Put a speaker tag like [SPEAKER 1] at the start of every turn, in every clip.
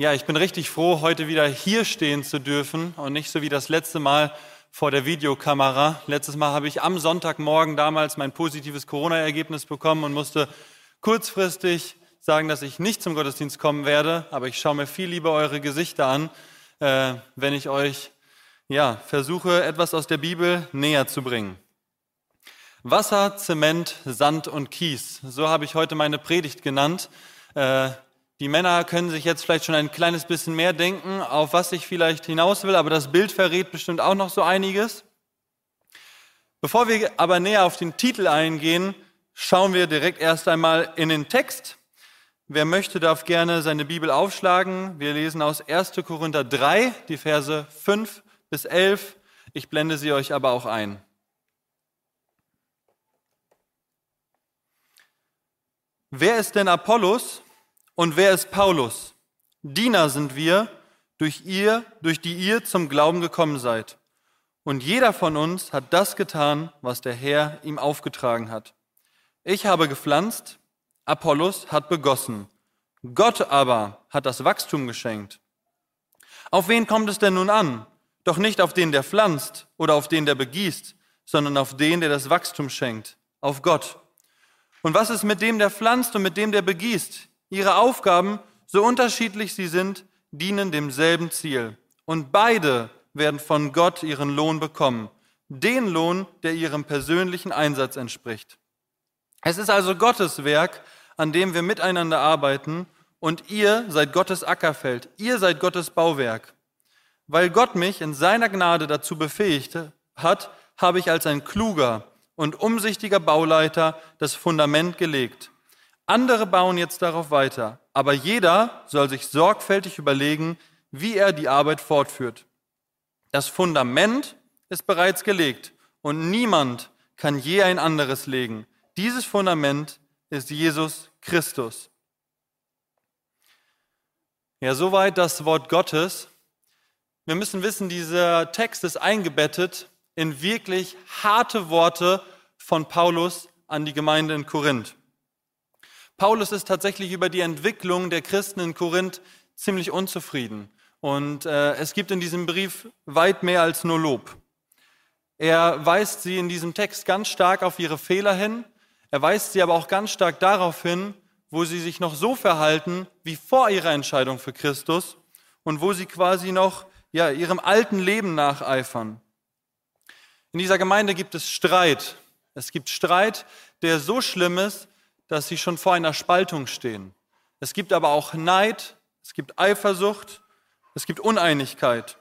[SPEAKER 1] Ja, ich bin richtig froh, heute wieder hier stehen zu dürfen und nicht so wie das letzte Mal vor der Videokamera. Letztes Mal habe ich am Sonntagmorgen damals mein positives Corona-Ergebnis bekommen und musste kurzfristig sagen, dass ich nicht zum Gottesdienst kommen werde, aber ich schaue mir viel lieber eure Gesichter an, äh, wenn ich euch ja, versuche, etwas aus der Bibel näher zu bringen. Wasser, Zement, Sand und Kies. So habe ich heute meine Predigt genannt. Äh, die Männer können sich jetzt vielleicht schon ein kleines bisschen mehr denken, auf was ich vielleicht hinaus will, aber das Bild verrät bestimmt auch noch so einiges. Bevor wir aber näher auf den Titel eingehen, schauen wir direkt erst einmal in den Text. Wer möchte, darf gerne seine Bibel aufschlagen. Wir lesen aus 1. Korinther 3, die Verse 5 bis 11. Ich blende sie euch aber auch ein. Wer ist denn Apollos? Und wer ist Paulus? Diener sind wir, durch ihr, durch die ihr zum Glauben gekommen seid. Und jeder von uns hat das getan, was der Herr ihm aufgetragen hat. Ich habe gepflanzt, Apollos hat begossen. Gott aber hat das Wachstum geschenkt. Auf wen kommt es denn nun an? Doch nicht auf den, der pflanzt oder auf den, der begießt, sondern auf den, der das Wachstum schenkt, auf Gott. Und was ist mit dem, der pflanzt und mit dem, der begießt? Ihre Aufgaben, so unterschiedlich sie sind, dienen demselben Ziel. Und beide werden von Gott ihren Lohn bekommen. Den Lohn, der ihrem persönlichen Einsatz entspricht. Es ist also Gottes Werk, an dem wir miteinander arbeiten und ihr seid Gottes Ackerfeld, ihr seid Gottes Bauwerk. Weil Gott mich in seiner Gnade dazu befähigt hat, habe ich als ein kluger und umsichtiger Bauleiter das Fundament gelegt. Andere bauen jetzt darauf weiter, aber jeder soll sich sorgfältig überlegen, wie er die Arbeit fortführt. Das Fundament ist bereits gelegt und niemand kann je ein anderes legen. Dieses Fundament ist Jesus Christus. Ja, soweit das Wort Gottes. Wir müssen wissen, dieser Text ist eingebettet in wirklich harte Worte von Paulus an die Gemeinde in Korinth. Paulus ist tatsächlich über die Entwicklung der Christen in Korinth ziemlich unzufrieden. Und äh, es gibt in diesem Brief weit mehr als nur Lob. Er weist sie in diesem Text ganz stark auf ihre Fehler hin. Er weist sie aber auch ganz stark darauf hin, wo sie sich noch so verhalten wie vor ihrer Entscheidung für Christus und wo sie quasi noch ja, ihrem alten Leben nacheifern. In dieser Gemeinde gibt es Streit. Es gibt Streit, der so schlimm ist, dass sie schon vor einer Spaltung stehen. Es gibt aber auch Neid, es gibt Eifersucht, es gibt Uneinigkeit.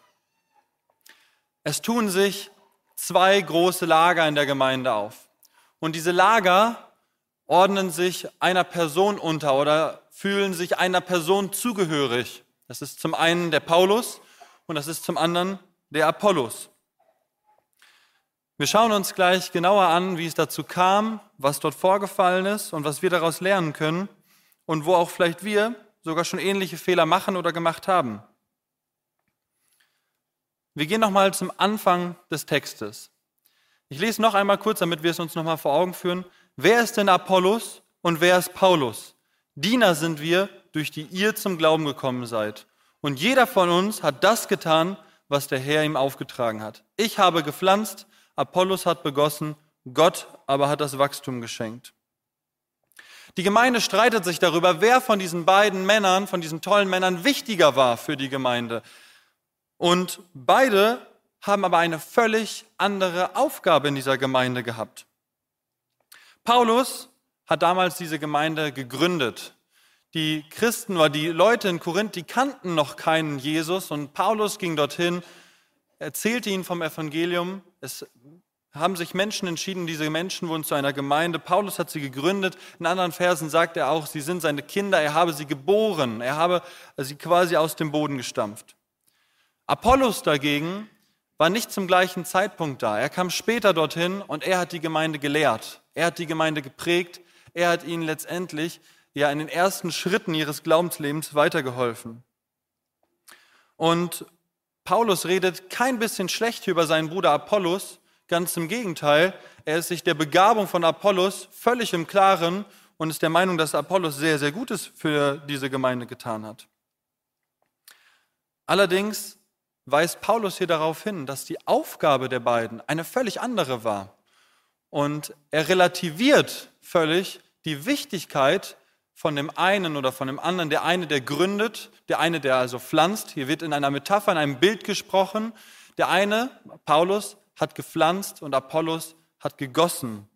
[SPEAKER 1] Es tun sich zwei große Lager in der Gemeinde auf. Und diese Lager ordnen sich einer Person unter oder fühlen sich einer Person zugehörig. Das ist zum einen der Paulus und das ist zum anderen der Apollos. Wir schauen uns gleich genauer an, wie es dazu kam, was dort vorgefallen ist und was wir daraus lernen können und wo auch vielleicht wir sogar schon ähnliche Fehler machen oder gemacht haben. Wir gehen nochmal zum Anfang des Textes. Ich lese noch einmal kurz, damit wir es uns nochmal vor Augen führen. Wer ist denn Apollos und wer ist Paulus? Diener sind wir, durch die ihr zum Glauben gekommen seid. Und jeder von uns hat das getan, was der Herr ihm aufgetragen hat. Ich habe gepflanzt, Apollos hat begossen, Gott aber hat das Wachstum geschenkt. Die Gemeinde streitet sich darüber, wer von diesen beiden Männern, von diesen tollen Männern wichtiger war für die Gemeinde. Und beide haben aber eine völlig andere Aufgabe in dieser Gemeinde gehabt. Paulus hat damals diese Gemeinde gegründet. Die Christen oder die Leute in Korinth, die kannten noch keinen Jesus und Paulus ging dorthin, erzählte ihnen vom Evangelium. Es haben sich Menschen entschieden, diese Menschen wurden zu einer Gemeinde. Paulus hat sie gegründet. In anderen Versen sagt er auch, sie sind seine Kinder, er habe sie geboren, er habe sie quasi aus dem Boden gestampft. Apollos dagegen war nicht zum gleichen Zeitpunkt da. Er kam später dorthin und er hat die Gemeinde gelehrt. Er hat die Gemeinde geprägt. Er hat ihnen letztendlich ja in den ersten Schritten ihres Glaubenslebens weitergeholfen. Und Paulus redet kein bisschen schlecht über seinen Bruder Apollos, ganz im Gegenteil, er ist sich der Begabung von Apollos völlig im Klaren und ist der Meinung, dass Apollos sehr, sehr Gutes für diese Gemeinde getan hat. Allerdings weist Paulus hier darauf hin, dass die Aufgabe der beiden eine völlig andere war. Und er relativiert völlig die Wichtigkeit von dem einen oder von dem anderen. Der eine, der gründet, der eine, der also pflanzt. Hier wird in einer Metapher, in einem Bild gesprochen. Der eine, Paulus, hat gepflanzt und Apollos hat gegossen.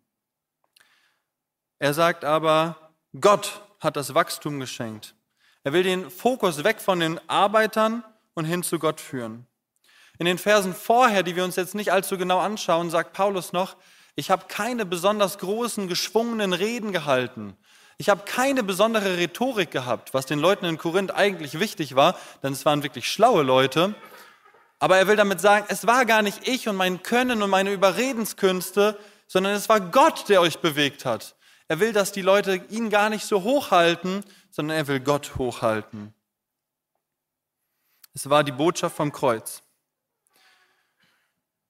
[SPEAKER 1] Er sagt aber, Gott hat das Wachstum geschenkt. Er will den Fokus weg von den Arbeitern und hin zu Gott führen. In den Versen vorher, die wir uns jetzt nicht allzu genau anschauen, sagt Paulus noch, ich habe keine besonders großen, geschwungenen Reden gehalten. Ich habe keine besondere Rhetorik gehabt, was den Leuten in Korinth eigentlich wichtig war, denn es waren wirklich schlaue Leute. Aber er will damit sagen, es war gar nicht ich und mein Können und meine Überredenskünste, sondern es war Gott, der euch bewegt hat. Er will, dass die Leute ihn gar nicht so hochhalten, sondern er will Gott hochhalten. Es war die Botschaft vom Kreuz.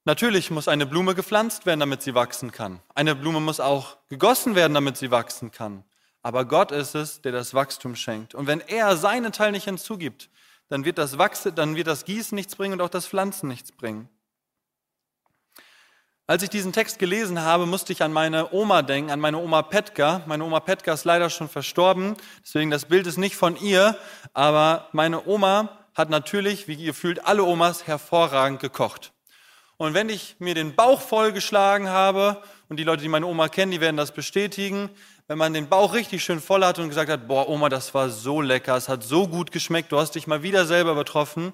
[SPEAKER 1] Natürlich muss eine Blume gepflanzt werden, damit sie wachsen kann. Eine Blume muss auch gegossen werden, damit sie wachsen kann. Aber Gott ist es, der das Wachstum schenkt. Und wenn er seinen Teil nicht hinzugibt, dann wird das Wachsen, dann wird das Gießen nichts bringen und auch das Pflanzen nichts bringen. Als ich diesen Text gelesen habe, musste ich an meine Oma denken, an meine Oma Petka. Meine Oma Petka ist leider schon verstorben, deswegen das Bild ist nicht von ihr, aber meine Oma hat natürlich, wie ihr fühlt, alle Omas hervorragend gekocht. Und wenn ich mir den Bauch vollgeschlagen habe, und die Leute, die meine Oma kennen, die werden das bestätigen, wenn man den Bauch richtig schön voll hat und gesagt hat, boah, Oma, das war so lecker, es hat so gut geschmeckt, du hast dich mal wieder selber übertroffen,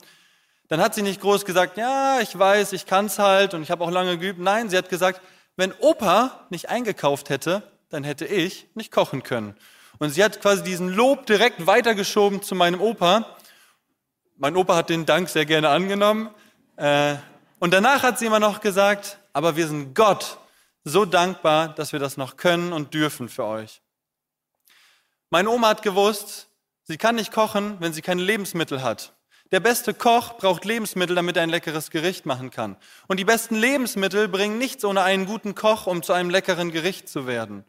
[SPEAKER 1] dann hat sie nicht groß gesagt, ja, ich weiß, ich kann's halt und ich habe auch lange geübt. Nein, sie hat gesagt, wenn Opa nicht eingekauft hätte, dann hätte ich nicht kochen können. Und sie hat quasi diesen Lob direkt weitergeschoben zu meinem Opa. Mein Opa hat den Dank sehr gerne angenommen. Äh, und danach hat sie immer noch gesagt, aber wir sind Gott so dankbar, dass wir das noch können und dürfen für euch. Meine Oma hat gewusst, sie kann nicht kochen, wenn sie keine Lebensmittel hat. Der beste Koch braucht Lebensmittel, damit er ein leckeres Gericht machen kann. Und die besten Lebensmittel bringen nichts ohne einen guten Koch, um zu einem leckeren Gericht zu werden.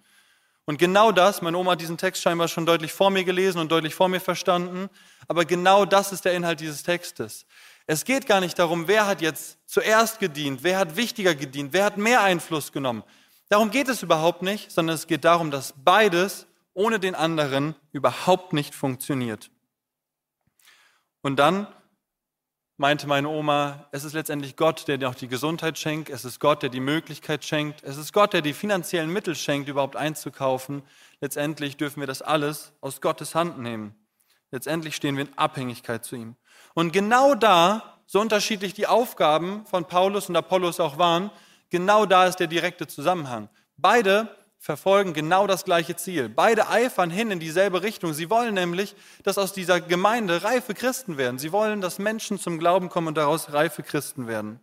[SPEAKER 1] Und genau das, meine Oma hat diesen Text scheinbar schon deutlich vor mir gelesen und deutlich vor mir verstanden, aber genau das ist der Inhalt dieses Textes. Es geht gar nicht darum, wer hat jetzt zuerst gedient, wer hat wichtiger gedient, wer hat mehr Einfluss genommen. Darum geht es überhaupt nicht, sondern es geht darum, dass beides ohne den anderen überhaupt nicht funktioniert. Und dann meinte meine Oma, es ist letztendlich Gott, der dir auch die Gesundheit schenkt, es ist Gott, der die Möglichkeit schenkt, es ist Gott, der die finanziellen Mittel schenkt, überhaupt einzukaufen. Letztendlich dürfen wir das alles aus Gottes Hand nehmen. Letztendlich stehen wir in Abhängigkeit zu ihm. Und genau da, so unterschiedlich die Aufgaben von Paulus und Apollos auch waren, genau da ist der direkte Zusammenhang. Beide verfolgen genau das gleiche Ziel. Beide eifern hin in dieselbe Richtung. Sie wollen nämlich, dass aus dieser Gemeinde reife Christen werden. Sie wollen, dass Menschen zum Glauben kommen und daraus reife Christen werden.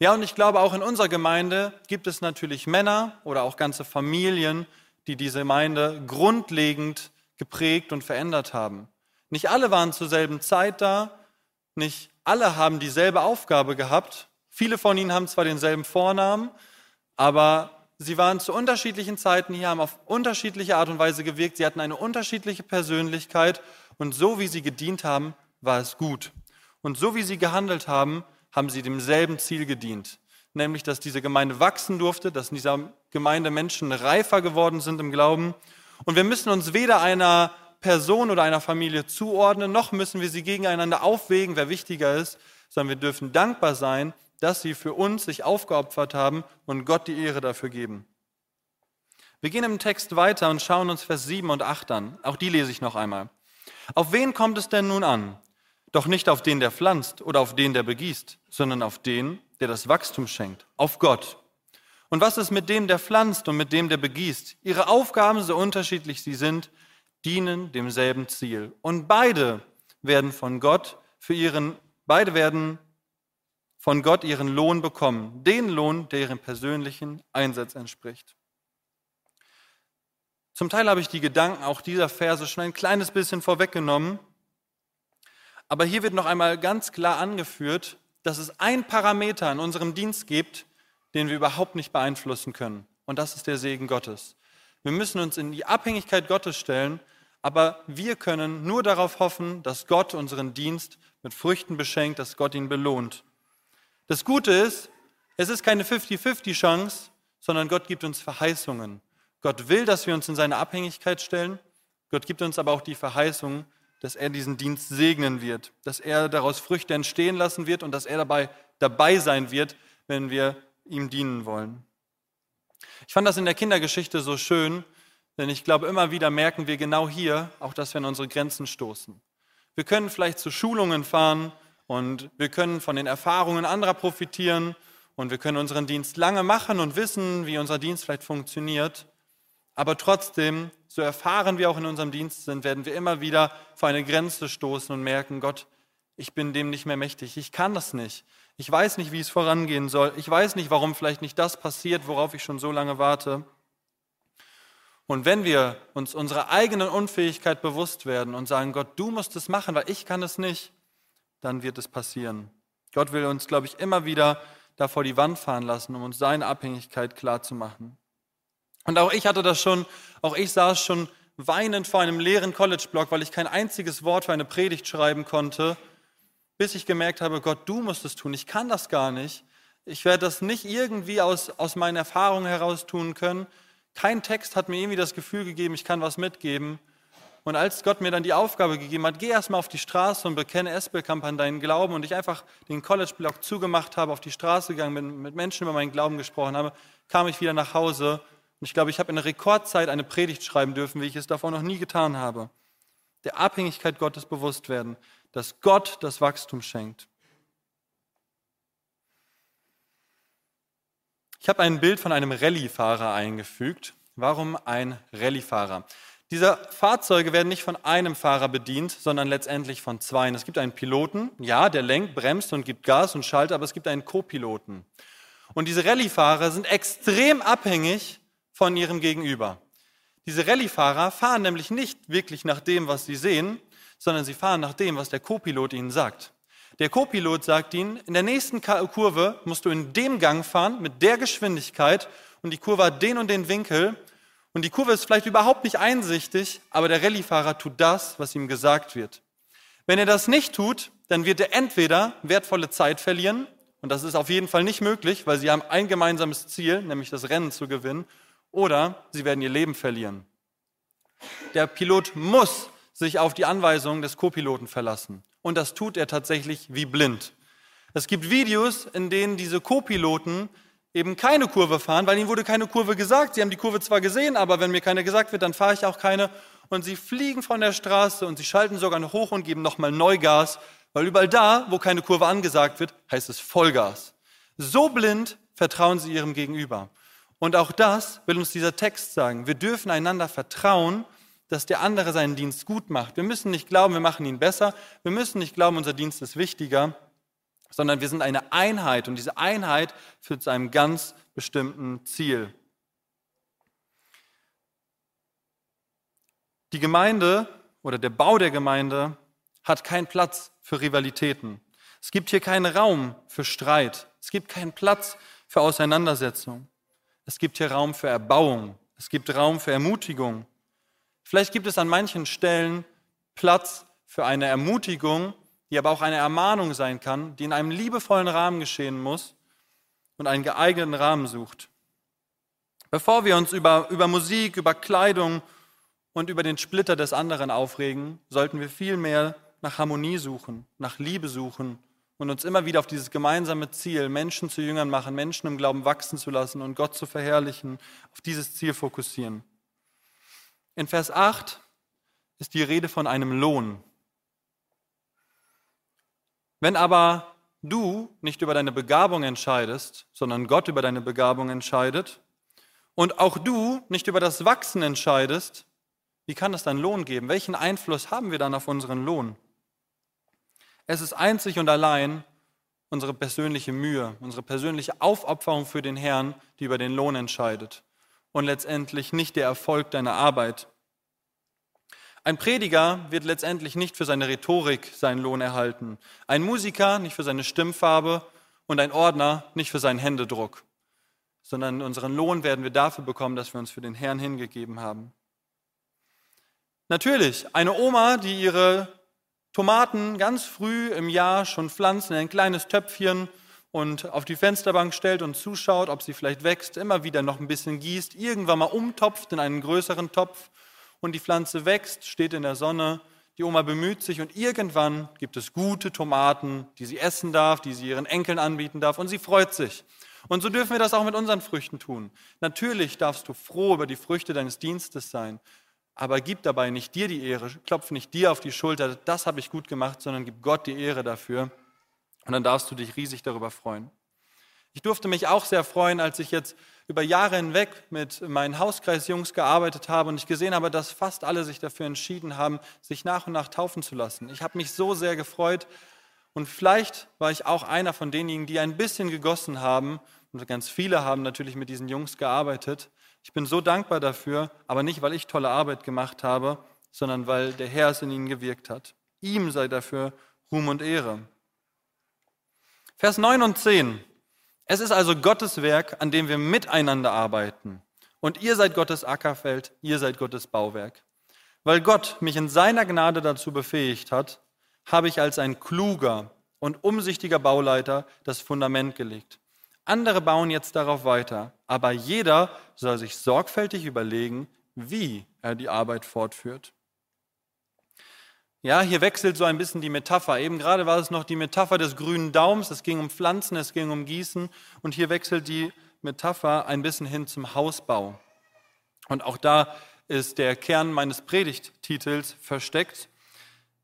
[SPEAKER 1] Ja, und ich glaube, auch in unserer Gemeinde gibt es natürlich Männer oder auch ganze Familien, die diese Gemeinde grundlegend geprägt und verändert haben. Nicht alle waren zur selben Zeit da, nicht alle haben dieselbe Aufgabe gehabt. Viele von ihnen haben zwar denselben Vornamen, aber sie waren zu unterschiedlichen Zeiten hier, haben auf unterschiedliche Art und Weise gewirkt, sie hatten eine unterschiedliche Persönlichkeit und so wie sie gedient haben, war es gut. Und so wie sie gehandelt haben, haben sie demselben Ziel gedient, nämlich dass diese Gemeinde wachsen durfte, dass in dieser Gemeinde Menschen reifer geworden sind im Glauben. Und wir müssen uns weder einer Person oder einer Familie zuordnen, noch müssen wir sie gegeneinander aufwägen, wer wichtiger ist, sondern wir dürfen dankbar sein, dass sie für uns sich aufgeopfert haben und Gott die Ehre dafür geben. Wir gehen im Text weiter und schauen uns Vers 7 und 8 an. Auch die lese ich noch einmal. Auf wen kommt es denn nun an? Doch nicht auf den, der pflanzt oder auf den, der begießt, sondern auf den, der das Wachstum schenkt, auf Gott. Und was ist mit dem, der pflanzt und mit dem, der begießt? Ihre Aufgaben, so unterschiedlich sie sind, dienen demselben Ziel. Und beide werden von Gott für ihren, beide werden von Gott ihren Lohn bekommen. Den Lohn, der ihrem persönlichen Einsatz entspricht. Zum Teil habe ich die Gedanken auch dieser Verse schon ein kleines bisschen vorweggenommen. Aber hier wird noch einmal ganz klar angeführt, dass es ein Parameter in unserem Dienst gibt, den wir überhaupt nicht beeinflussen können. Und das ist der Segen Gottes. Wir müssen uns in die Abhängigkeit Gottes stellen, aber wir können nur darauf hoffen, dass Gott unseren Dienst mit Früchten beschenkt, dass Gott ihn belohnt. Das Gute ist, es ist keine 50-50-Chance, sondern Gott gibt uns Verheißungen. Gott will, dass wir uns in seine Abhängigkeit stellen. Gott gibt uns aber auch die Verheißung, dass er diesen Dienst segnen wird, dass er daraus Früchte entstehen lassen wird und dass er dabei dabei sein wird, wenn wir ihm dienen wollen. Ich fand das in der Kindergeschichte so schön, denn ich glaube, immer wieder merken wir genau hier auch, dass wir an unsere Grenzen stoßen. Wir können vielleicht zu Schulungen fahren und wir können von den Erfahrungen anderer profitieren und wir können unseren Dienst lange machen und wissen, wie unser Dienst vielleicht funktioniert. Aber trotzdem, so erfahren wir auch in unserem Dienst sind, werden wir immer wieder vor eine Grenze stoßen und merken, Gott, ich bin dem nicht mehr mächtig. Ich kann das nicht. Ich weiß nicht, wie es vorangehen soll. Ich weiß nicht, warum vielleicht nicht das passiert, worauf ich schon so lange warte. Und wenn wir uns unserer eigenen Unfähigkeit bewusst werden und sagen, Gott, du musst es machen, weil ich kann es nicht, dann wird es passieren. Gott will uns, glaube ich, immer wieder da vor die Wand fahren lassen, um uns seine Abhängigkeit klarzumachen. Und auch ich hatte das schon, auch ich saß schon weinend vor einem leeren College-Block, weil ich kein einziges Wort für eine Predigt schreiben konnte bis ich gemerkt habe, Gott, du musst es tun. Ich kann das gar nicht. Ich werde das nicht irgendwie aus, aus meinen Erfahrungen heraus tun können. Kein Text hat mir irgendwie das Gefühl gegeben, ich kann was mitgeben. Und als Gott mir dann die Aufgabe gegeben hat, geh erstmal auf die Straße und bekenne Espelkamp an deinen Glauben und ich einfach den College-Block zugemacht habe, auf die Straße gegangen bin, mit Menschen über meinen Glauben gesprochen habe, kam ich wieder nach Hause und ich glaube, ich habe in Rekordzeit eine Predigt schreiben dürfen, wie ich es davor noch nie getan habe. Der Abhängigkeit Gottes bewusst werden dass Gott das Wachstum schenkt. Ich habe ein Bild von einem Rallye-Fahrer eingefügt. Warum ein Rallye-Fahrer? Diese Fahrzeuge werden nicht von einem Fahrer bedient, sondern letztendlich von zwei. Es gibt einen Piloten, ja, der lenkt, bremst und gibt Gas und schaltet, aber es gibt einen Co-Piloten. Und diese Rallye-Fahrer sind extrem abhängig von ihrem Gegenüber. Diese Rallye-Fahrer fahren nämlich nicht wirklich nach dem, was sie sehen, sondern sie fahren nach dem, was der Co-Pilot ihnen sagt. Der Co-Pilot sagt ihnen, in der nächsten Kurve musst du in dem Gang fahren, mit der Geschwindigkeit und die Kurve hat den und den Winkel und die Kurve ist vielleicht überhaupt nicht einsichtig, aber der Rallyefahrer tut das, was ihm gesagt wird. Wenn er das nicht tut, dann wird er entweder wertvolle Zeit verlieren, und das ist auf jeden Fall nicht möglich, weil sie haben ein gemeinsames Ziel, nämlich das Rennen zu gewinnen, oder sie werden ihr Leben verlieren. Der Pilot muss sich auf die Anweisungen des Co-Piloten verlassen. Und das tut er tatsächlich wie blind. Es gibt Videos, in denen diese Co-Piloten eben keine Kurve fahren, weil ihnen wurde keine Kurve gesagt. Sie haben die Kurve zwar gesehen, aber wenn mir keine gesagt wird, dann fahre ich auch keine. Und sie fliegen von der Straße und sie schalten sogar noch hoch und geben nochmal Neugas, weil überall da, wo keine Kurve angesagt wird, heißt es Vollgas. So blind vertrauen sie ihrem Gegenüber. Und auch das will uns dieser Text sagen. Wir dürfen einander vertrauen dass der andere seinen Dienst gut macht. Wir müssen nicht glauben, wir machen ihn besser. Wir müssen nicht glauben, unser Dienst ist wichtiger, sondern wir sind eine Einheit und diese Einheit führt zu einem ganz bestimmten Ziel. Die Gemeinde oder der Bau der Gemeinde hat keinen Platz für Rivalitäten. Es gibt hier keinen Raum für Streit. Es gibt keinen Platz für Auseinandersetzung. Es gibt hier Raum für Erbauung. Es gibt Raum für Ermutigung. Vielleicht gibt es an manchen Stellen Platz für eine Ermutigung, die aber auch eine Ermahnung sein kann, die in einem liebevollen Rahmen geschehen muss und einen geeigneten Rahmen sucht. Bevor wir uns über, über Musik, über Kleidung und über den Splitter des anderen aufregen, sollten wir vielmehr nach Harmonie suchen, nach Liebe suchen und uns immer wieder auf dieses gemeinsame Ziel, Menschen zu Jüngern machen, Menschen im Glauben wachsen zu lassen und Gott zu verherrlichen, auf dieses Ziel fokussieren. In Vers 8 ist die Rede von einem Lohn. Wenn aber du nicht über deine Begabung entscheidest, sondern Gott über deine Begabung entscheidet, und auch du nicht über das Wachsen entscheidest, wie kann es dann Lohn geben? Welchen Einfluss haben wir dann auf unseren Lohn? Es ist einzig und allein unsere persönliche Mühe, unsere persönliche Aufopferung für den Herrn, die über den Lohn entscheidet und letztendlich nicht der Erfolg deiner Arbeit. Ein Prediger wird letztendlich nicht für seine Rhetorik seinen Lohn erhalten, ein Musiker nicht für seine Stimmfarbe und ein Ordner nicht für seinen Händedruck, sondern unseren Lohn werden wir dafür bekommen, dass wir uns für den Herrn hingegeben haben. Natürlich, eine Oma, die ihre Tomaten ganz früh im Jahr schon pflanzt in ein kleines Töpfchen und auf die Fensterbank stellt und zuschaut, ob sie vielleicht wächst, immer wieder noch ein bisschen gießt, irgendwann mal umtopft in einen größeren Topf und die Pflanze wächst, steht in der Sonne, die Oma bemüht sich und irgendwann gibt es gute Tomaten, die sie essen darf, die sie ihren Enkeln anbieten darf und sie freut sich. Und so dürfen wir das auch mit unseren Früchten tun. Natürlich darfst du froh über die Früchte deines Dienstes sein, aber gib dabei nicht dir die Ehre, klopf nicht dir auf die Schulter, das habe ich gut gemacht, sondern gib Gott die Ehre dafür. Und dann darfst du dich riesig darüber freuen. Ich durfte mich auch sehr freuen, als ich jetzt über Jahre hinweg mit meinen Hauskreisjungs gearbeitet habe und ich gesehen habe, dass fast alle sich dafür entschieden haben, sich nach und nach taufen zu lassen. Ich habe mich so sehr gefreut und vielleicht war ich auch einer von denjenigen, die ein bisschen gegossen haben und ganz viele haben natürlich mit diesen Jungs gearbeitet. Ich bin so dankbar dafür, aber nicht, weil ich tolle Arbeit gemacht habe, sondern weil der Herr es in ihnen gewirkt hat. Ihm sei dafür Ruhm und Ehre. Vers 9 und 10. Es ist also Gottes Werk, an dem wir miteinander arbeiten. Und ihr seid Gottes Ackerfeld, ihr seid Gottes Bauwerk. Weil Gott mich in seiner Gnade dazu befähigt hat, habe ich als ein kluger und umsichtiger Bauleiter das Fundament gelegt. Andere bauen jetzt darauf weiter, aber jeder soll sich sorgfältig überlegen, wie er die Arbeit fortführt. Ja, hier wechselt so ein bisschen die Metapher. Eben gerade war es noch die Metapher des grünen Daums. Es ging um Pflanzen, es ging um Gießen. Und hier wechselt die Metapher ein bisschen hin zum Hausbau. Und auch da ist der Kern meines Predigttitels versteckt.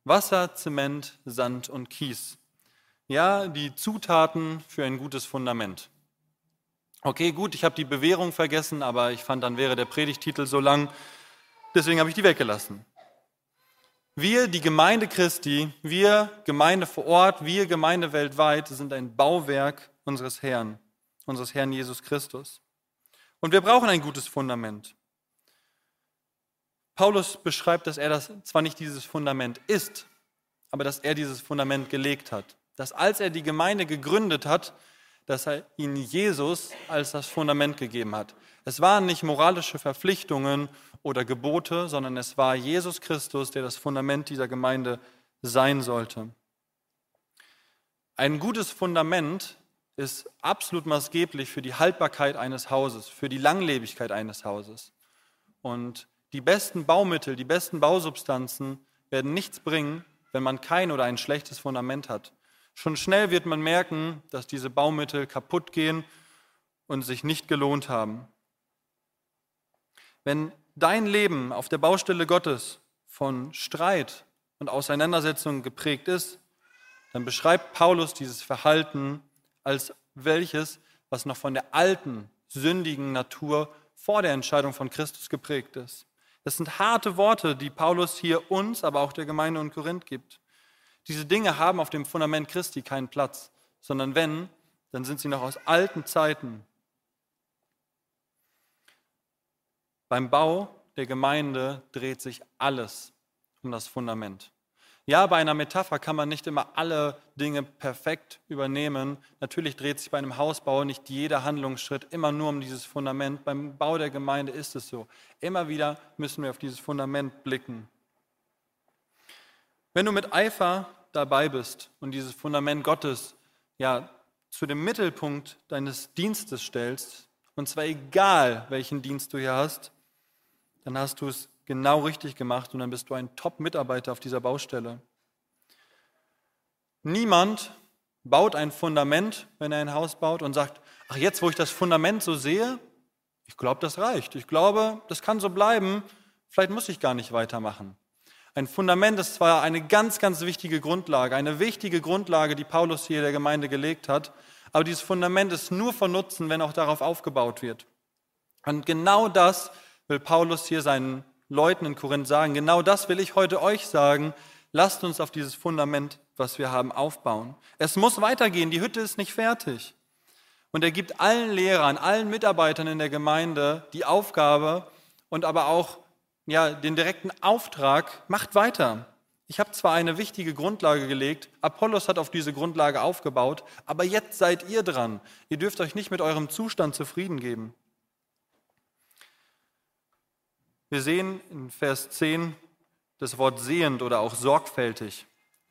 [SPEAKER 1] Wasser, Zement, Sand und Kies. Ja, die Zutaten für ein gutes Fundament. Okay, gut, ich habe die Bewährung vergessen, aber ich fand, dann wäre der Predigttitel so lang. Deswegen habe ich die weggelassen. Wir, die Gemeinde Christi, wir Gemeinde vor Ort, wir Gemeinde weltweit sind ein Bauwerk unseres Herrn, unseres Herrn Jesus Christus. Und wir brauchen ein gutes Fundament. Paulus beschreibt, dass er das zwar nicht dieses Fundament ist, aber dass er dieses Fundament gelegt hat. Dass als er die Gemeinde gegründet hat, dass er ihnen Jesus als das Fundament gegeben hat. Es waren nicht moralische Verpflichtungen oder Gebote, sondern es war Jesus Christus, der das Fundament dieser Gemeinde sein sollte. Ein gutes Fundament ist absolut maßgeblich für die Haltbarkeit eines Hauses, für die Langlebigkeit eines Hauses. Und die besten Baumittel, die besten Bausubstanzen werden nichts bringen, wenn man kein oder ein schlechtes Fundament hat. Schon schnell wird man merken, dass diese Baumittel kaputt gehen und sich nicht gelohnt haben. Wenn dein Leben auf der Baustelle Gottes von Streit und Auseinandersetzungen geprägt ist, dann beschreibt Paulus dieses Verhalten als welches, was noch von der alten, sündigen Natur vor der Entscheidung von Christus geprägt ist. Das sind harte Worte, die Paulus hier uns, aber auch der Gemeinde in Korinth gibt. Diese Dinge haben auf dem Fundament Christi keinen Platz, sondern wenn, dann sind sie noch aus alten Zeiten. Beim Bau der Gemeinde dreht sich alles um das Fundament. Ja, bei einer Metapher kann man nicht immer alle Dinge perfekt übernehmen. Natürlich dreht sich bei einem Hausbau nicht jeder Handlungsschritt immer nur um dieses Fundament. Beim Bau der Gemeinde ist es so. Immer wieder müssen wir auf dieses Fundament blicken. Wenn du mit Eifer dabei bist und dieses Fundament Gottes ja zu dem Mittelpunkt deines Dienstes stellst, und zwar egal, welchen Dienst du hier hast, dann hast du es genau richtig gemacht und dann bist du ein Top-Mitarbeiter auf dieser Baustelle. Niemand baut ein Fundament, wenn er ein Haus baut und sagt, ach jetzt, wo ich das Fundament so sehe, ich glaube, das reicht. Ich glaube, das kann so bleiben. Vielleicht muss ich gar nicht weitermachen. Ein Fundament ist zwar eine ganz, ganz wichtige Grundlage, eine wichtige Grundlage, die Paulus hier der Gemeinde gelegt hat, aber dieses Fundament ist nur von Nutzen, wenn auch darauf aufgebaut wird. Und genau das will Paulus hier seinen Leuten in Korinth sagen. Genau das will ich heute euch sagen. Lasst uns auf dieses Fundament, was wir haben, aufbauen. Es muss weitergehen. Die Hütte ist nicht fertig. Und er gibt allen Lehrern, allen Mitarbeitern in der Gemeinde die Aufgabe und aber auch ja, den direkten Auftrag, macht weiter. Ich habe zwar eine wichtige Grundlage gelegt, Apollos hat auf diese Grundlage aufgebaut, aber jetzt seid ihr dran. Ihr dürft euch nicht mit eurem Zustand zufrieden geben. Wir sehen in Vers 10 das Wort sehend oder auch sorgfältig.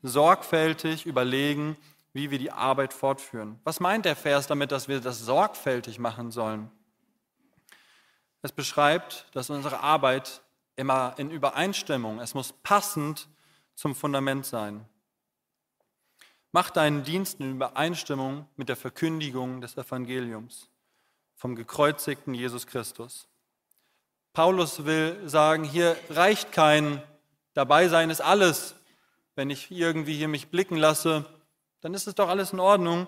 [SPEAKER 1] sorgfältig überlegen, wie wir die Arbeit fortführen. Was meint der Vers damit, dass wir das sorgfältig machen sollen? Es beschreibt, dass unsere Arbeit immer in Übereinstimmung, es muss passend zum Fundament sein. Mach deinen Dienst in Übereinstimmung mit der Verkündigung des Evangeliums vom gekreuzigten Jesus Christus. Paulus will sagen, hier reicht kein Dabeisein ist alles. Wenn ich irgendwie hier mich blicken lasse, dann ist es doch alles in Ordnung,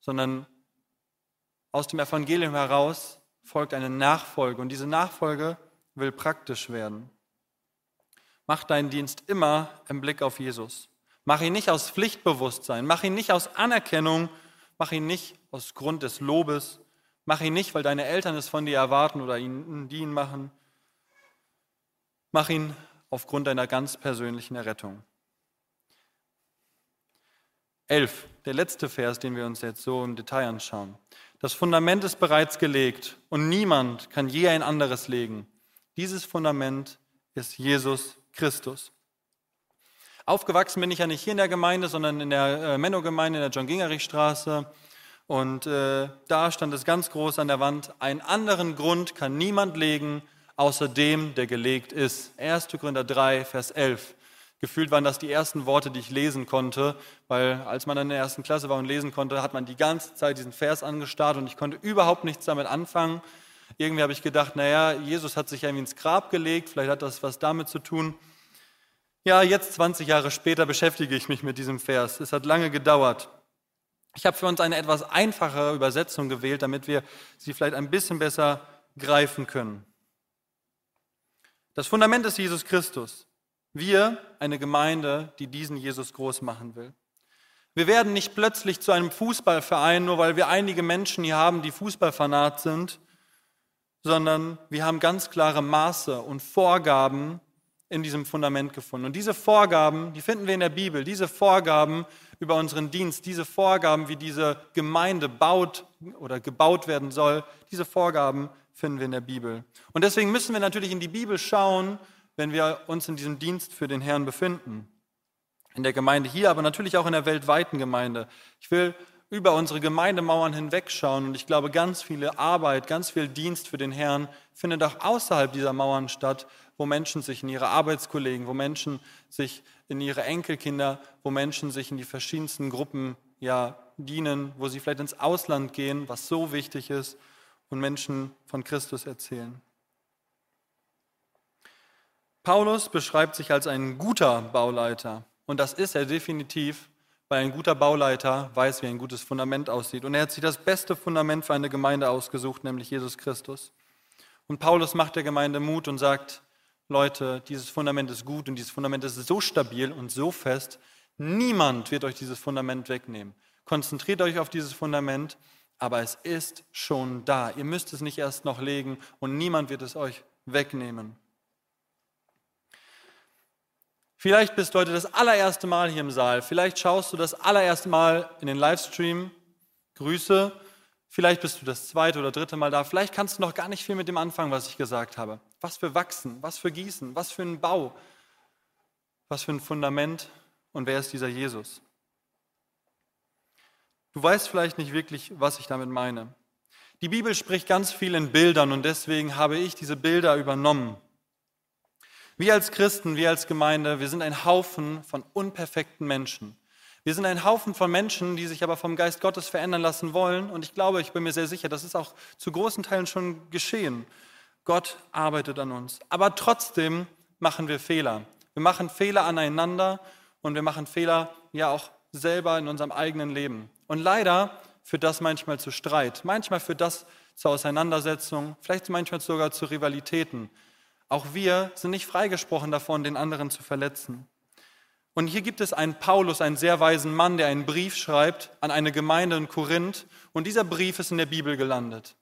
[SPEAKER 1] sondern aus dem Evangelium heraus folgt eine Nachfolge und diese Nachfolge will praktisch werden. Mach deinen Dienst immer im Blick auf Jesus. Mach ihn nicht aus Pflichtbewusstsein, mach ihn nicht aus Anerkennung, mach ihn nicht aus Grund des Lobes, mach ihn nicht, weil deine Eltern es von dir erwarten oder ihn, die ihn machen. Mach ihn aufgrund deiner ganz persönlichen Errettung. 11, der letzte Vers, den wir uns jetzt so im Detail anschauen. Das Fundament ist bereits gelegt und niemand kann je ein anderes legen. Dieses Fundament ist Jesus Christus. Aufgewachsen bin ich ja nicht hier in der Gemeinde, sondern in der äh, Menno-Gemeinde in der John-Gingerich-Straße. Und äh, da stand es ganz groß an der Wand, einen anderen Grund kann niemand legen, außer dem, der gelegt ist. 1. Korinther 3, Vers 11. Gefühlt waren das die ersten Worte, die ich lesen konnte, weil als man in der ersten Klasse war und lesen konnte, hat man die ganze Zeit diesen Vers angestarrt und ich konnte überhaupt nichts damit anfangen. Irgendwie habe ich gedacht, naja, Jesus hat sich irgendwie ins Grab gelegt, vielleicht hat das was damit zu tun. Ja, jetzt 20 Jahre später beschäftige ich mich mit diesem Vers. Es hat lange gedauert. Ich habe für uns eine etwas einfache Übersetzung gewählt, damit wir sie vielleicht ein bisschen besser greifen können. Das Fundament ist Jesus Christus. Wir, eine Gemeinde, die diesen Jesus groß machen will. Wir werden nicht plötzlich zu einem Fußballverein, nur weil wir einige Menschen hier haben, die Fußballfanat sind, sondern wir haben ganz klare Maße und Vorgaben in diesem Fundament gefunden. Und diese Vorgaben, die finden wir in der Bibel, diese Vorgaben über unseren Dienst, diese Vorgaben, wie diese Gemeinde baut oder gebaut werden soll, diese Vorgaben finden wir in der Bibel. Und deswegen müssen wir natürlich in die Bibel schauen, wenn wir uns in diesem Dienst für den Herrn befinden. In der Gemeinde hier, aber natürlich auch in der weltweiten Gemeinde. Ich will über unsere Gemeindemauern hinwegschauen und ich glaube, ganz viele Arbeit, ganz viel Dienst für den Herrn findet auch außerhalb dieser Mauern statt, wo Menschen sich in ihre Arbeitskollegen, wo Menschen sich in ihre Enkelkinder, wo Menschen sich in die verschiedensten Gruppen ja, dienen, wo sie vielleicht ins Ausland gehen, was so wichtig ist, und Menschen von Christus erzählen. Paulus beschreibt sich als ein guter Bauleiter. Und das ist er definitiv, weil ein guter Bauleiter weiß, wie ein gutes Fundament aussieht. Und er hat sich das beste Fundament für eine Gemeinde ausgesucht, nämlich Jesus Christus. Und Paulus macht der Gemeinde Mut und sagt, Leute, dieses Fundament ist gut und dieses Fundament ist so stabil und so fest, niemand wird euch dieses Fundament wegnehmen. Konzentriert euch auf dieses Fundament, aber es ist schon da. Ihr müsst es nicht erst noch legen und niemand wird es euch wegnehmen. Vielleicht bist du heute das allererste Mal hier im Saal. Vielleicht schaust du das allererste Mal in den Livestream. Grüße. Vielleicht bist du das zweite oder dritte Mal da. Vielleicht kannst du noch gar nicht viel mit dem anfangen, was ich gesagt habe. Was für Wachsen, was für Gießen, was für ein Bau, was für ein Fundament und wer ist dieser Jesus? Du weißt vielleicht nicht wirklich, was ich damit meine. Die Bibel spricht ganz viel in Bildern und deswegen habe ich diese Bilder übernommen. Wir als Christen, wir als Gemeinde, wir sind ein Haufen von unperfekten Menschen. Wir sind ein Haufen von Menschen, die sich aber vom Geist Gottes verändern lassen wollen. Und ich glaube, ich bin mir sehr sicher, das ist auch zu großen Teilen schon geschehen. Gott arbeitet an uns. Aber trotzdem machen wir Fehler. Wir machen Fehler aneinander und wir machen Fehler ja auch selber in unserem eigenen Leben. Und leider führt das manchmal zu Streit, manchmal führt das zu Auseinandersetzungen, vielleicht manchmal sogar zu Rivalitäten. Auch wir sind nicht freigesprochen davon, den anderen zu verletzen. Und hier gibt es einen Paulus, einen sehr weisen Mann, der einen Brief schreibt an eine Gemeinde in Korinth. Und dieser Brief ist in der Bibel gelandet.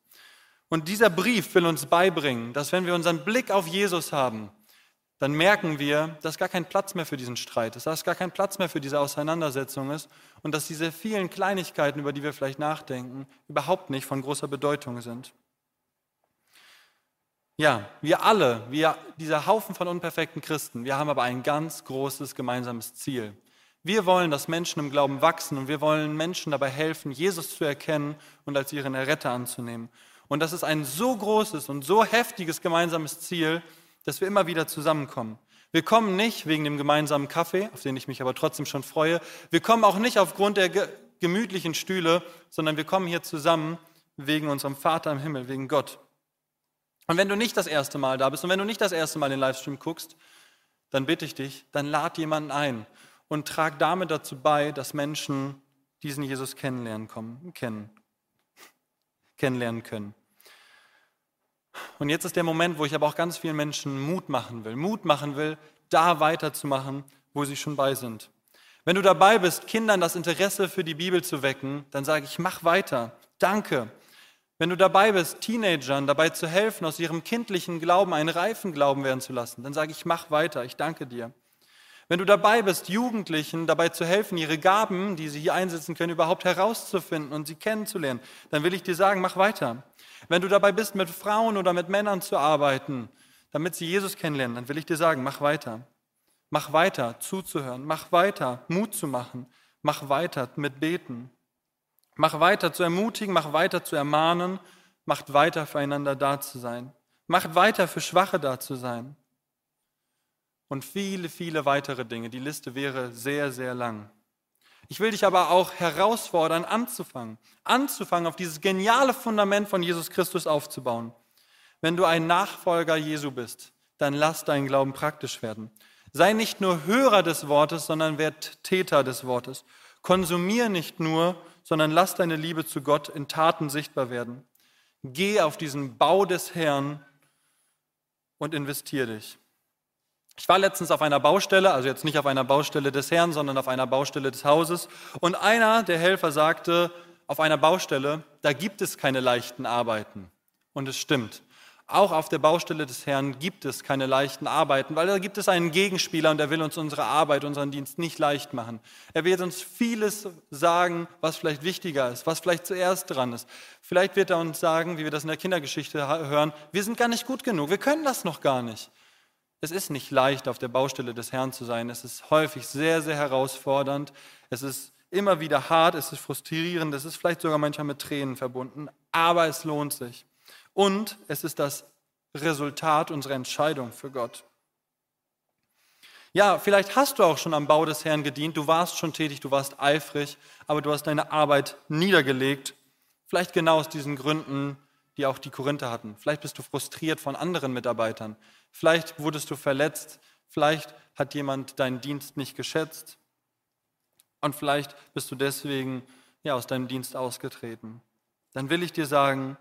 [SPEAKER 1] Und dieser Brief will uns beibringen, dass wenn wir unseren Blick auf Jesus haben, dann merken wir, dass gar kein Platz mehr für diesen Streit ist, dass gar kein Platz mehr für diese Auseinandersetzung ist und dass diese vielen Kleinigkeiten, über die wir vielleicht nachdenken, überhaupt nicht von großer Bedeutung sind. Ja, wir alle, wir, dieser Haufen von unperfekten Christen, wir haben aber ein ganz großes gemeinsames Ziel. Wir wollen, dass Menschen im Glauben wachsen und wir wollen Menschen dabei helfen, Jesus zu erkennen und als ihren Erretter anzunehmen. Und das ist ein so großes und so heftiges gemeinsames Ziel, dass wir immer wieder zusammenkommen. Wir kommen nicht wegen dem gemeinsamen Kaffee, auf den ich mich aber trotzdem schon freue. Wir kommen auch nicht aufgrund der gemütlichen Stühle, sondern wir kommen hier zusammen wegen unserem Vater im Himmel, wegen Gott. Und wenn du nicht das erste Mal da bist und wenn du nicht das erste Mal den Livestream guckst, dann bitte ich dich, dann lad jemanden ein und trag damit dazu bei, dass Menschen diesen Jesus kennenlernen, kommen, kennen, kennenlernen können. Und jetzt ist der Moment, wo ich aber auch ganz vielen Menschen Mut machen will. Mut machen will, da weiterzumachen, wo sie schon bei sind. Wenn du dabei bist, Kindern das Interesse für die Bibel zu wecken, dann sage ich, mach weiter. Danke. Wenn du dabei bist, Teenagern dabei zu helfen, aus ihrem kindlichen Glauben einen reifen Glauben werden zu lassen, dann sage ich, mach weiter, ich danke dir. Wenn du dabei bist, Jugendlichen dabei zu helfen, ihre Gaben, die sie hier einsetzen können, überhaupt herauszufinden und sie kennenzulernen, dann will ich dir sagen, mach weiter. Wenn du dabei bist, mit Frauen oder mit Männern zu arbeiten, damit sie Jesus kennenlernen, dann will ich dir sagen, mach weiter. Mach weiter, zuzuhören. Mach weiter, Mut zu machen. Mach weiter mit Beten. Mach weiter zu ermutigen, mach weiter zu ermahnen, macht weiter füreinander da zu sein. Macht weiter für Schwache da zu sein. Und viele, viele weitere Dinge. Die Liste wäre sehr, sehr lang. Ich will dich aber auch herausfordern, anzufangen. Anzufangen, auf dieses geniale Fundament von Jesus Christus aufzubauen. Wenn du ein Nachfolger Jesu bist, dann lass deinen Glauben praktisch werden. Sei nicht nur Hörer des Wortes, sondern werd Täter des Wortes. Konsumier nicht nur, sondern lass deine Liebe zu Gott in Taten sichtbar werden. Geh auf diesen Bau des Herrn und investier dich. Ich war letztens auf einer Baustelle, also jetzt nicht auf einer Baustelle des Herrn, sondern auf einer Baustelle des Hauses. Und einer der Helfer sagte, auf einer Baustelle, da gibt es keine leichten Arbeiten. Und es stimmt. Auch auf der Baustelle des Herrn gibt es keine leichten Arbeiten, weil da gibt es einen Gegenspieler und er will uns unsere Arbeit, unseren Dienst nicht leicht machen. Er wird uns vieles sagen, was vielleicht wichtiger ist, was vielleicht zuerst dran ist. Vielleicht wird er uns sagen, wie wir das in der Kindergeschichte hören, wir sind gar nicht gut genug, wir können das noch gar nicht. Es ist nicht leicht, auf der Baustelle des Herrn zu sein. Es ist häufig sehr, sehr herausfordernd. Es ist immer wieder hart, es ist frustrierend, es ist vielleicht sogar manchmal mit Tränen verbunden, aber es lohnt sich. Und es ist das Resultat unserer Entscheidung für Gott. Ja, vielleicht hast du auch schon am Bau des Herrn gedient, du warst schon tätig, du warst eifrig, aber du hast deine Arbeit niedergelegt. Vielleicht genau aus diesen Gründen, die auch die Korinther hatten. Vielleicht bist du frustriert von anderen Mitarbeitern. Vielleicht wurdest du verletzt. Vielleicht hat jemand deinen Dienst nicht geschätzt. Und vielleicht bist du deswegen ja, aus deinem Dienst ausgetreten. Dann will ich dir sagen,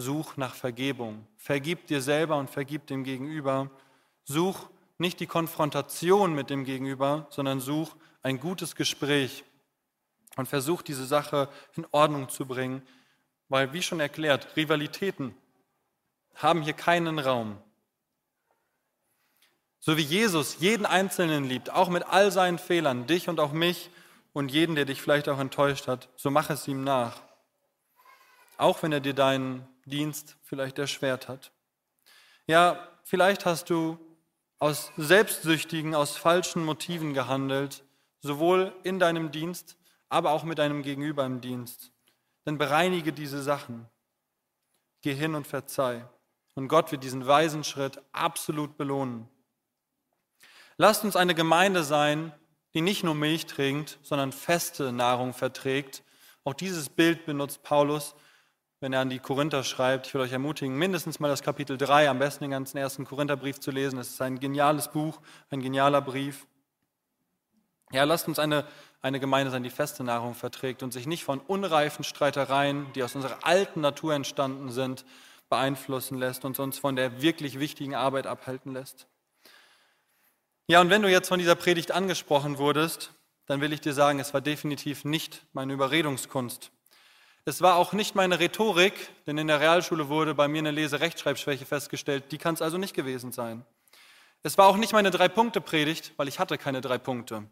[SPEAKER 1] Such nach Vergebung. Vergib dir selber und vergib dem Gegenüber. Such nicht die Konfrontation mit dem Gegenüber, sondern such ein gutes Gespräch und versuch diese Sache in Ordnung zu bringen, weil, wie schon erklärt, Rivalitäten haben hier keinen Raum. So wie Jesus jeden Einzelnen liebt, auch mit all seinen Fehlern, dich und auch mich und jeden, der dich vielleicht auch enttäuscht hat, so mach es ihm nach. Auch wenn er dir deinen Dienst vielleicht erschwert hat. Ja, vielleicht hast du aus selbstsüchtigen, aus falschen Motiven gehandelt, sowohl in deinem Dienst, aber auch mit deinem Gegenüber im Dienst. Dann bereinige diese Sachen. Geh hin und verzeih. Und Gott wird diesen weisen Schritt absolut belohnen. Lasst uns eine Gemeinde sein, die nicht nur Milch trinkt, sondern feste Nahrung verträgt. Auch dieses Bild benutzt Paulus wenn er an die Korinther schreibt. Ich will euch ermutigen, mindestens mal das Kapitel 3, am besten den ganzen ersten Korintherbrief zu lesen. Es ist ein geniales Buch, ein genialer Brief. Ja, lasst uns eine, eine Gemeinde sein, die feste Nahrung verträgt und sich nicht von unreifen Streitereien, die aus unserer alten Natur entstanden sind, beeinflussen lässt und uns von der wirklich wichtigen Arbeit abhalten lässt. Ja, und wenn du jetzt von dieser Predigt angesprochen wurdest, dann will ich dir sagen, es war definitiv nicht meine Überredungskunst. Es war auch nicht meine Rhetorik, denn in der Realschule wurde bei mir eine Lese-Rechtschreibschwäche festgestellt. Die kann es also nicht gewesen sein. Es war auch nicht meine Drei-Punkte-Predigt, weil ich hatte keine drei Punkte.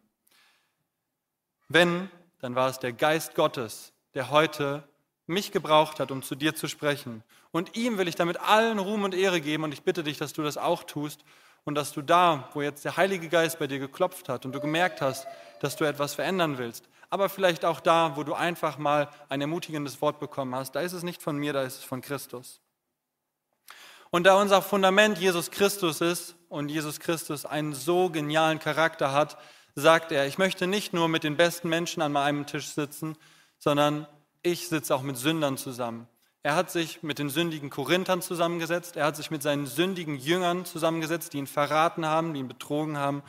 [SPEAKER 1] Wenn, dann war es der Geist Gottes, der heute mich gebraucht hat, um zu dir zu sprechen Und ihm will ich damit allen Ruhm und Ehre geben und ich bitte dich, dass du das auch tust und dass du da, wo jetzt der Heilige Geist bei dir geklopft hat und du gemerkt hast, dass du etwas verändern willst, aber vielleicht auch da, wo du einfach mal ein ermutigendes Wort bekommen hast, da ist es nicht von mir, da ist es von Christus. Und da unser Fundament Jesus Christus ist und Jesus Christus einen so genialen Charakter hat, sagt er, ich möchte nicht nur mit den besten Menschen an meinem Tisch sitzen, sondern ich sitze auch mit Sündern zusammen. Er hat sich mit den sündigen Korinthern zusammengesetzt, er hat sich mit seinen sündigen Jüngern zusammengesetzt, die ihn verraten haben, die ihn betrogen haben.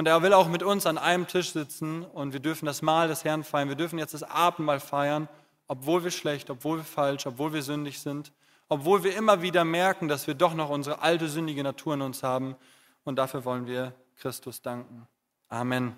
[SPEAKER 1] Und er will auch mit uns an einem Tisch sitzen und wir dürfen das Mahl des Herrn feiern. Wir dürfen jetzt das Abendmahl feiern, obwohl wir schlecht, obwohl wir falsch, obwohl wir sündig sind, obwohl wir immer wieder merken, dass wir doch noch unsere alte sündige Natur in uns haben. Und dafür wollen wir Christus danken. Amen.